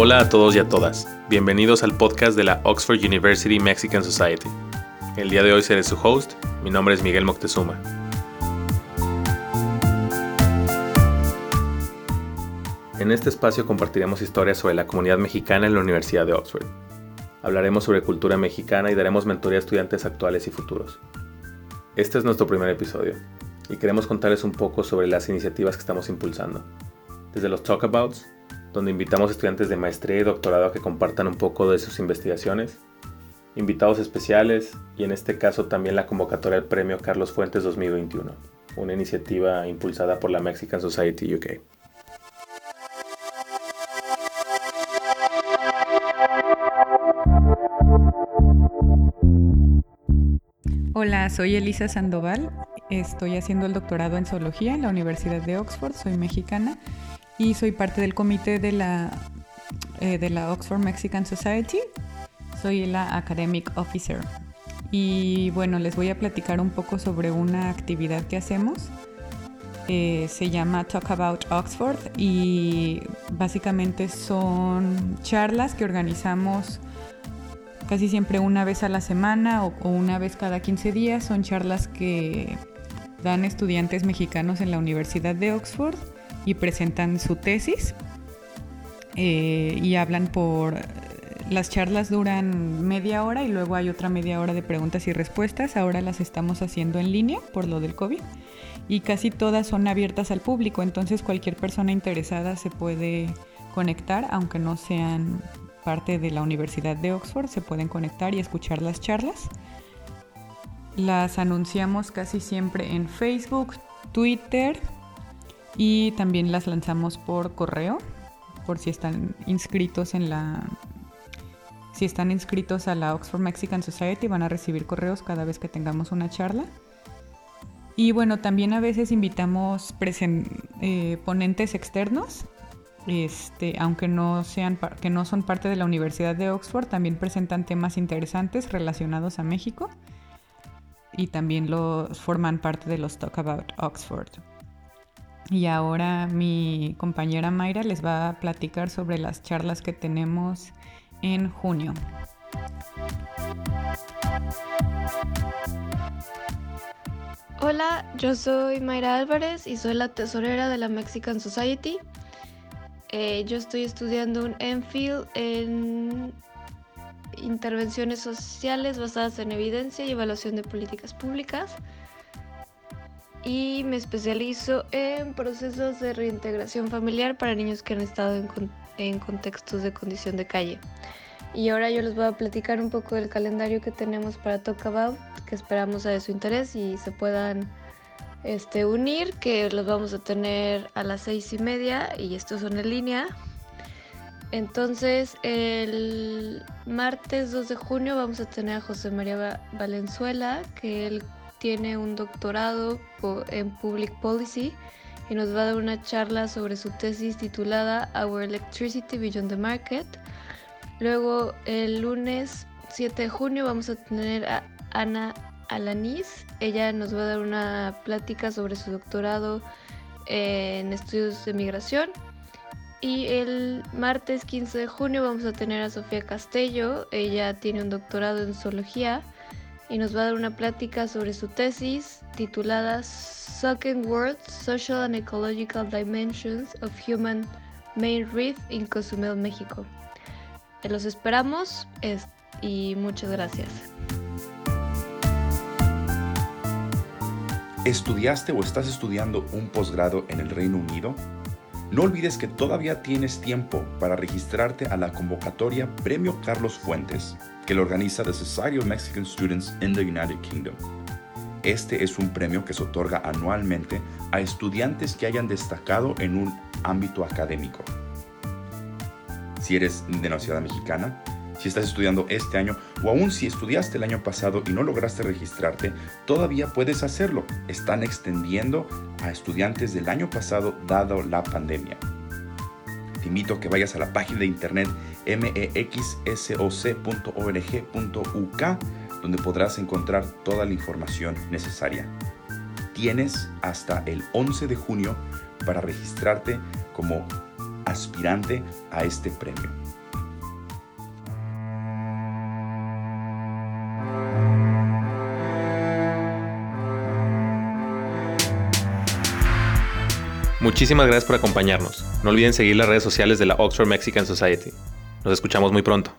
Hola a todos y a todas. Bienvenidos al podcast de la Oxford University Mexican Society. El día de hoy seré su host. Mi nombre es Miguel Moctezuma. En este espacio compartiremos historias sobre la comunidad mexicana en la Universidad de Oxford. Hablaremos sobre cultura mexicana y daremos mentoría a estudiantes actuales y futuros. Este es nuestro primer episodio y queremos contarles un poco sobre las iniciativas que estamos impulsando. Desde los talkabouts, donde invitamos estudiantes de maestría y doctorado a que compartan un poco de sus investigaciones, invitados especiales y en este caso también la convocatoria al Premio Carlos Fuentes 2021, una iniciativa impulsada por la Mexican Society UK. Hola, soy Elisa Sandoval, estoy haciendo el doctorado en zoología en la Universidad de Oxford, soy mexicana y soy parte del comité de la, eh, de la Oxford Mexican Society. Soy la Academic Officer. Y bueno, les voy a platicar un poco sobre una actividad que hacemos. Eh, se llama Talk About Oxford y básicamente son charlas que organizamos casi siempre una vez a la semana o, o una vez cada 15 días. Son charlas que dan estudiantes mexicanos en la Universidad de Oxford y presentan su tesis eh, y hablan por... Las charlas duran media hora y luego hay otra media hora de preguntas y respuestas. Ahora las estamos haciendo en línea por lo del COVID y casi todas son abiertas al público, entonces cualquier persona interesada se puede conectar, aunque no sean parte de la Universidad de Oxford, se pueden conectar y escuchar las charlas. Las anunciamos casi siempre en Facebook, Twitter, y también las lanzamos por correo, por si están inscritos en la... Si están inscritos a la Oxford Mexican Society van a recibir correos cada vez que tengamos una charla. Y bueno, también a veces invitamos eh, ponentes externos, este, aunque no, sean que no son parte de la Universidad de Oxford, también presentan temas interesantes relacionados a México y también los forman parte de los Talk About Oxford. Y ahora mi compañera Mayra les va a platicar sobre las charlas que tenemos en junio. Hola, yo soy Mayra Álvarez y soy la tesorera de la Mexican Society. Eh, yo estoy estudiando un MPhil en intervenciones sociales basadas en evidencia y evaluación de políticas públicas y me especializo en procesos de reintegración familiar para niños que han estado en, contextos de condición de calle. Y ahora yo les voy a platicar un poco del calendario que tenemos para Talk About, que esperamos a de su interés y se puedan este, unir, que los vamos a tener a las seis y media y estos son en línea. Entonces, el martes 2 de junio vamos a tener a José María Valenzuela, que él tiene un doctorado en Public Policy y nos va a dar una charla sobre su tesis titulada Our Electricity Beyond the Market. Luego el lunes 7 de junio vamos a tener a Ana Alanis. Ella nos va a dar una plática sobre su doctorado en estudios de migración. Y el martes 15 de junio vamos a tener a Sofía Castello. Ella tiene un doctorado en zoología y nos va a dar una plática sobre su tesis titulada Sucking World Social and Ecological Dimensions of Human Main Reef in Cozumel, México. Los esperamos y muchas gracias. ¿Estudiaste o estás estudiando un posgrado en el Reino Unido? No olvides que todavía tienes tiempo para registrarte a la convocatoria Premio Carlos Fuentes que lo organiza the Society of Mexican Students in the United Kingdom. Este es un premio que se otorga anualmente a estudiantes que hayan destacado en un ámbito académico. Si eres de la mexicana, si estás estudiando este año o aún si estudiaste el año pasado y no lograste registrarte, todavía puedes hacerlo. Están extendiendo a estudiantes del año pasado dado la pandemia. Te invito a que vayas a la página de internet mexsoc.org.uk donde podrás encontrar toda la información necesaria. Tienes hasta el 11 de junio para registrarte como aspirante a este premio. Muchísimas gracias por acompañarnos. No olviden seguir las redes sociales de la Oxford Mexican Society. Nos escuchamos muy pronto.